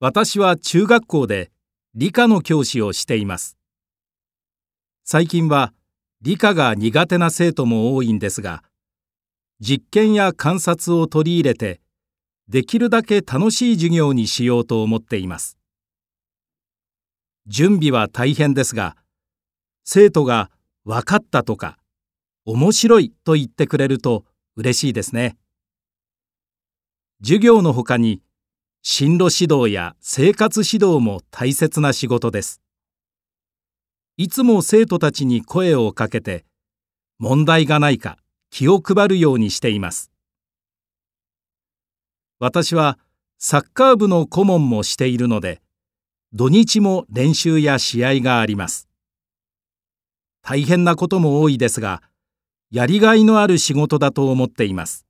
私は中学校で理科の教師をしています。最近は理科が苦手な生徒も多いんですが実験や観察を取り入れてできるだけ楽しい授業にしようと思っています。準備は大変ですが生徒が「分かった」とか「面白い」と言ってくれると嬉しいですね。授業のほかに進路指導や生活指導も大切な仕事です。いつも生徒たちに声をかけて問題がないか気を配るようにしています。私はサッカー部の顧問もしているので土日も練習や試合があります。大変なことも多いですがやりがいのある仕事だと思っています。